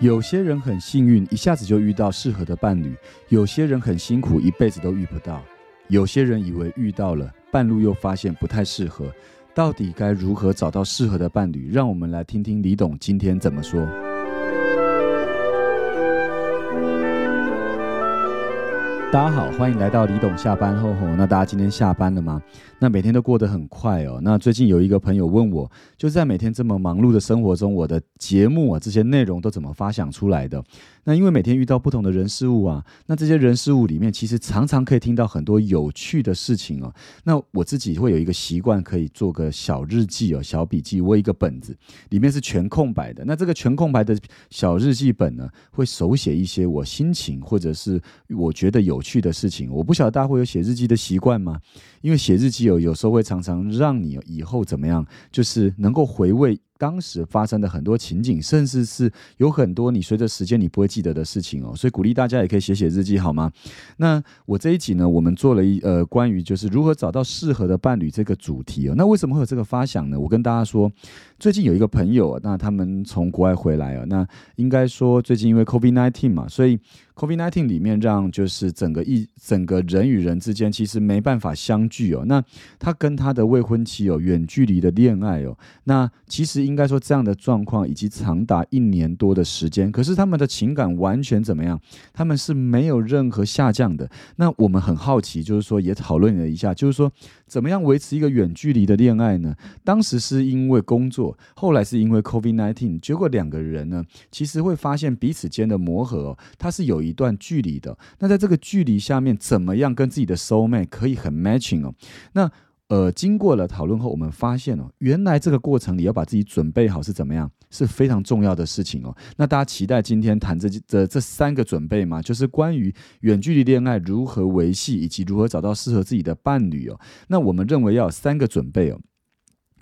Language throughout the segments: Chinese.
有些人很幸运，一下子就遇到适合的伴侣；有些人很辛苦，一辈子都遇不到；有些人以为遇到了，半路又发现不太适合。到底该如何找到适合的伴侣？让我们来听听李董今天怎么说。大家好，欢迎来到李董下班后吼。那大家今天下班了吗？那每天都过得很快哦。那最近有一个朋友问我，就是在每天这么忙碌的生活中，我的节目啊这些内容都怎么发想出来的？那因为每天遇到不同的人事物啊，那这些人事物里面其实常常可以听到很多有趣的事情哦。那我自己会有一个习惯，可以做个小日记哦，小笔记。我一个本子里面是全空白的。那这个全空白的小日记本呢，会手写一些我心情或者是我觉得有。去的事情，我不晓得大家会有写日记的习惯吗？因为写日记有有时候会常常让你以后怎么样，就是能够回味。当时发生的很多情景，甚至是有很多你随着时间你不会记得的事情哦，所以鼓励大家也可以写写日记，好吗？那我这一集呢，我们做了一呃关于就是如何找到适合的伴侣这个主题哦。那为什么会有这个发想呢？我跟大家说，最近有一个朋友，那他们从国外回来哦，那应该说最近因为 COVID nineteen 嘛，所以 COVID nineteen 里面让就是整个一整个人与人之间其实没办法相聚哦。那他跟他的未婚妻有远距离的恋爱哦，那其实。应该说，这样的状况以及长达一年多的时间，可是他们的情感完全怎么样？他们是没有任何下降的。那我们很好奇，就是说也讨论了一下，就是说怎么样维持一个远距离的恋爱呢？当时是因为工作，后来是因为 COVID nineteen，结果两个人呢，其实会发现彼此间的磨合，它是有一段距离的。那在这个距离下面，怎么样跟自己的 soul mate 可以很 matching 哦？那呃，经过了讨论后，我们发现哦，原来这个过程你要把自己准备好是怎么样，是非常重要的事情哦。那大家期待今天谈这这这三个准备吗？就是关于远距离恋爱如何维系，以及如何找到适合自己的伴侣哦。那我们认为要有三个准备哦。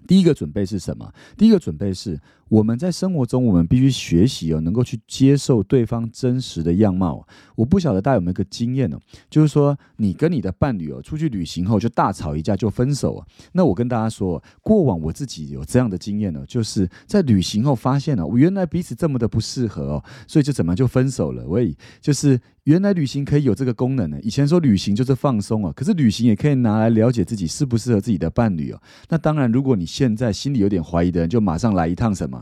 第一个准备是什么？第一个准备是。我们在生活中，我们必须学习哦，能够去接受对方真实的样貌。我不晓得大家有没有一个经验呢？就是说，你跟你的伴侣哦，出去旅行后就大吵一架就分手。哦那我跟大家说，过往我自己有这样的经验呢，就是在旅行后发现了，我原来彼此这么的不适合哦，所以就怎么就分手了。喂就是原来旅行可以有这个功能呢。以前说旅行就是放松啊，可是旅行也可以拿来了解自己适不适合自己的伴侣哦。那当然，如果你现在心里有点怀疑的人，就马上来一趟什么？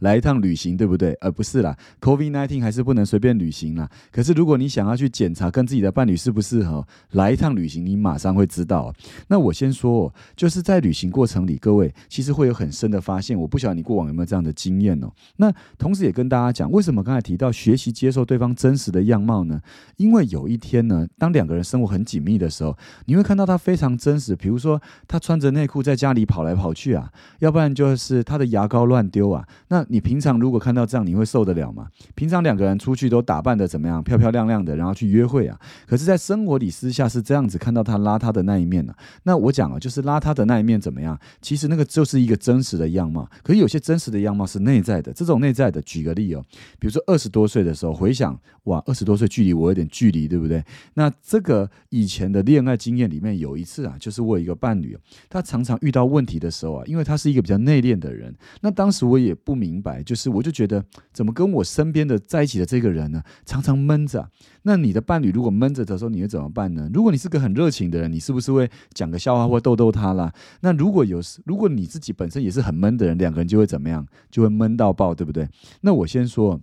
来一趟旅行，对不对？而不是啦，COVID nineteen 还是不能随便旅行啦。可是如果你想要去检查跟自己的伴侣适不适合，来一趟旅行，你马上会知道。那我先说，就是在旅行过程里，各位其实会有很深的发现。我不晓得你过往有没有这样的经验哦。那同时也跟大家讲，为什么刚才提到学习接受对方真实的样貌呢？因为有一天呢，当两个人生活很紧密的时候，你会看到他非常真实。比如说，他穿着内裤在家里跑来跑去啊，要不然就是他的牙膏乱丢啊。那你平常如果看到这样，你会受得了吗？平常两个人出去都打扮的怎么样，漂漂亮亮的，然后去约会啊。可是，在生活里私下是这样子，看到他邋遢的那一面呢？那我讲啊，就是邋遢的那一面怎么样？其实那个就是一个真实的样貌。可是有些真实的样貌是内在的，这种内在的，举个例哦，比如说二十多岁的时候，回想哇，二十多岁距离我有点距离，对不对？那这个以前的恋爱经验里面有一次啊，就是我有一个伴侣，他常常遇到问题的时候啊，因为他是一个比较内敛的人，那当时我也不明。明白，就是我就觉得，怎么跟我身边的在一起的这个人呢，常常闷着。那你的伴侣如果闷着的时候，你会怎么办呢？如果你是个很热情的人，你是不是会讲个笑话或逗逗他啦？那如果有时，如果你自己本身也是很闷的人，两个人就会怎么样？就会闷到爆，对不对？那我先说。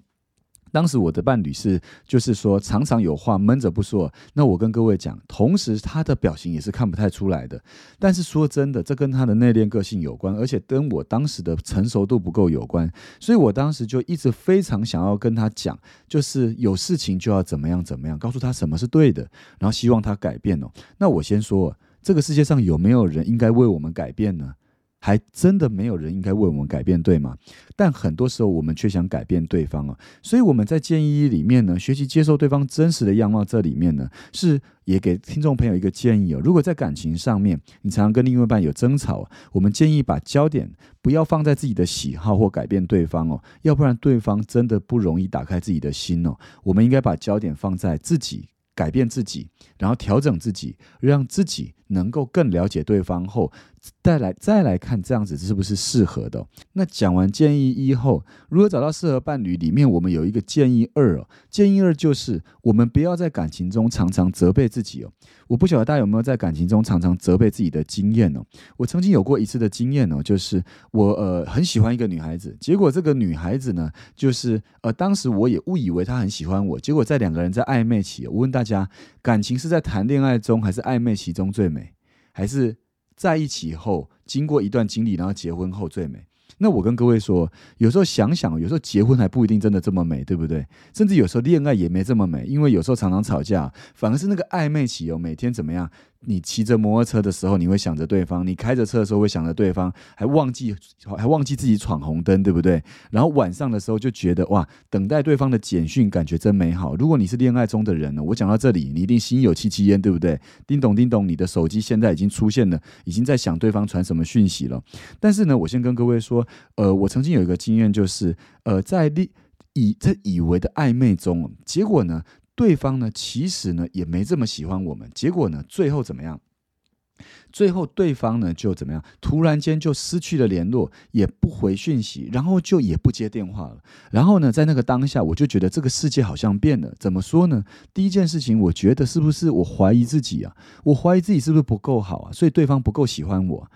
当时我的伴侣是，就是说常常有话闷着不说。那我跟各位讲，同时他的表情也是看不太出来的。但是说真的，这跟他的内敛个性有关，而且跟我当时的成熟度不够有关。所以我当时就一直非常想要跟他讲，就是有事情就要怎么样怎么样，告诉他什么是对的，然后希望他改变哦。那我先说，这个世界上有没有人应该为我们改变呢？还真的没有人应该为我们改变，对吗？但很多时候我们却想改变对方啊，所以我们在建议里面呢，学习接受对方真实的样貌。这里面呢，是也给听众朋友一个建议哦。如果在感情上面，你常常跟另外一半有争吵，我们建议把焦点不要放在自己的喜好或改变对方哦，要不然对方真的不容易打开自己的心哦。我们应该把焦点放在自己改变自己，然后调整自己，让自己。能够更了解对方后。再来再来看这样子是不是适合的？那讲完建议一后，如何找到适合伴侣？里面我们有一个建议二哦。建议二就是我们不要在感情中常常责备自己哦。我不晓得大家有没有在感情中常常责备自己的经验哦。我曾经有过一次的经验哦，就是我呃很喜欢一个女孩子，结果这个女孩子呢，就是呃当时我也误以为她很喜欢我，结果在两个人在暧昧期，我问大家，感情是在谈恋爱中还是暧昧期中最美，还是？在一起后，经过一段经历，然后结婚后最美。那我跟各位说，有时候想想，有时候结婚还不一定真的这么美，对不对？甚至有时候恋爱也没这么美，因为有时候常常吵架，反而是那个暧昧期哦，每天怎么样？你骑着摩托车的时候，你会想着对方；你开着车的时候，会想着对方，还忘记还忘记自己闯红灯，对不对？然后晚上的时候就觉得哇，等待对方的简讯，感觉真美好。如果你是恋爱中的人呢，我讲到这里，你一定心有戚戚焉，对不对？叮咚叮咚，你的手机现在已经出现了，已经在想对方传什么讯息了。但是呢，我先跟各位说，呃，我曾经有一个经验，就是呃，在以在以为的暧昧中，结果呢？对方呢，其实呢也没这么喜欢我们。结果呢，最后怎么样？最后对方呢就怎么样？突然间就失去了联络，也不回讯息，然后就也不接电话了。然后呢，在那个当下，我就觉得这个世界好像变了。怎么说呢？第一件事情，我觉得是不是我怀疑自己啊？我怀疑自己是不是不够好啊？所以对方不够喜欢我。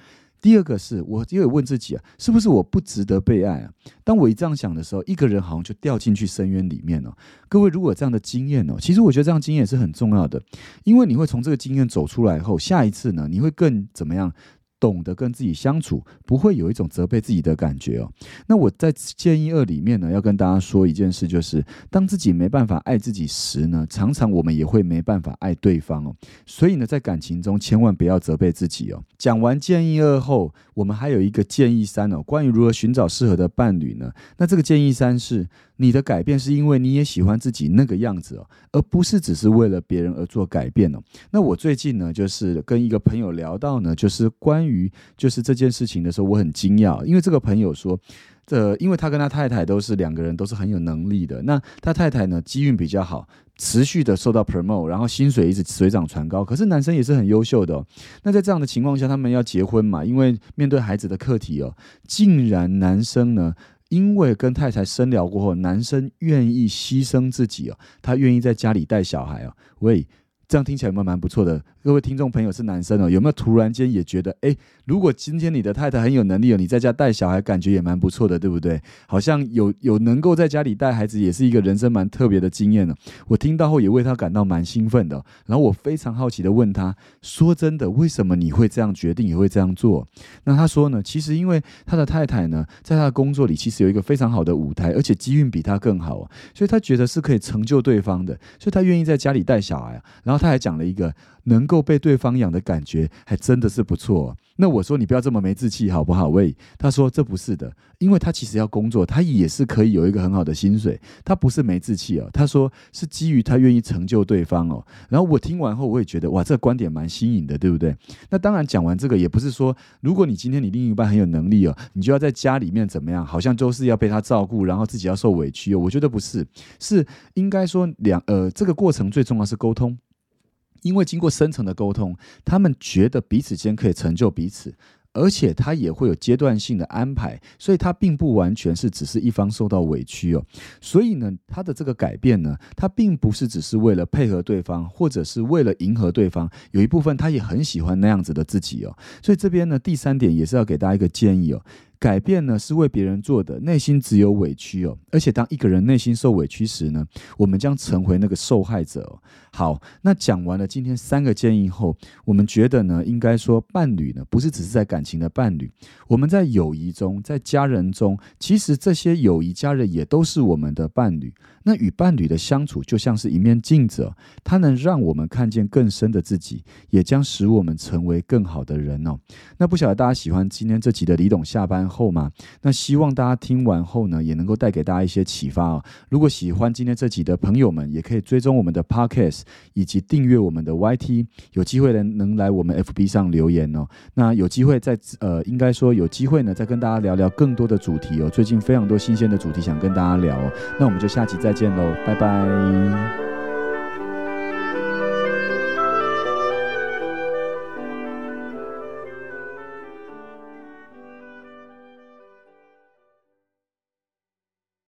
第二个是我也有问自己啊，是不是我不值得被爱啊？当我一这样想的时候，一个人好像就掉进去深渊里面了。各位，如果有这样的经验哦，其实我觉得这样经验是很重要的，因为你会从这个经验走出来后，下一次呢，你会更怎么样？懂得跟自己相处，不会有一种责备自己的感觉哦。那我在建议二里面呢，要跟大家说一件事，就是当自己没办法爱自己时呢，常常我们也会没办法爱对方哦。所以呢，在感情中千万不要责备自己哦。讲完建议二后，我们还有一个建议三哦，关于如何寻找适合的伴侣呢？那这个建议三是。你的改变是因为你也喜欢自己那个样子哦，而不是只是为了别人而做改变哦。那我最近呢，就是跟一个朋友聊到呢，就是关于就是这件事情的时候，我很惊讶，因为这个朋友说，这因为他跟他太太都是两个人都是很有能力的，那他太太呢机运比较好，持续的受到 promote，然后薪水一直水涨船高，可是男生也是很优秀的。哦那在这样的情况下，他们要结婚嘛，因为面对孩子的课题哦，竟然男生呢。因为跟太太深聊过后，男生愿意牺牲自己哦，他愿意在家里带小孩哦，喂。这样听起来有没有蛮不错的？各位听众朋友是男生哦，有没有突然间也觉得，哎，如果今天你的太太很有能力哦，你在家带小孩，感觉也蛮不错的，对不对？好像有有能够在家里带孩子，也是一个人生蛮特别的经验呢。我听到后也为他感到蛮兴奋的。然后我非常好奇的问他，说真的，为什么你会这样决定，也会这样做？那他说呢，其实因为他的太太呢，在他的工作里其实有一个非常好的舞台，而且机运比他更好，所以他觉得是可以成就对方的，所以他愿意在家里带小孩，然后。他还讲了一个能够被对方养的感觉，还真的是不错。那我说你不要这么没志气好不好？喂，他说这不是的，因为他其实要工作，他也是可以有一个很好的薪水。他不是没志气哦，他说是基于他愿意成就对方哦。然后我听完后，我也觉得哇，这个观点蛮新颖的，对不对？那当然讲完这个，也不是说如果你今天你另一半很有能力哦，你就要在家里面怎么样，好像就是要被他照顾，然后自己要受委屈哦。我觉得不是，是应该说两呃，这个过程最重要是沟通。因为经过深层的沟通，他们觉得彼此间可以成就彼此，而且他也会有阶段性的安排，所以他并不完全是只是一方受到委屈哦。所以呢，他的这个改变呢，他并不是只是为了配合对方，或者是为了迎合对方，有一部分他也很喜欢那样子的自己哦。所以这边呢，第三点也是要给大家一个建议哦。改变呢是为别人做的，内心只有委屈哦。而且当一个人内心受委屈时呢，我们将成为那个受害者。好，那讲完了今天三个建议后，我们觉得呢，应该说伴侣呢不是只是在感情的伴侣，我们在友谊中，在家人中，其实这些友谊家人也都是我们的伴侣。那与伴侣的相处就像是一面镜子，它能让我们看见更深的自己，也将使我们成为更好的人哦。那不晓得大家喜欢今天这集的李董下班后嘛？那希望大家听完后呢，也能够带给大家一些启发哦。如果喜欢今天这集的朋友们，也可以追踪我们的 Podcast 以及订阅我们的 YT，有机会能能来我们 FB 上留言哦。那有机会再呃，应该说有机会呢，再跟大家聊聊更多的主题哦。最近非常多新鲜的主题想跟大家聊哦。那我们就下期再。见喽，拜拜。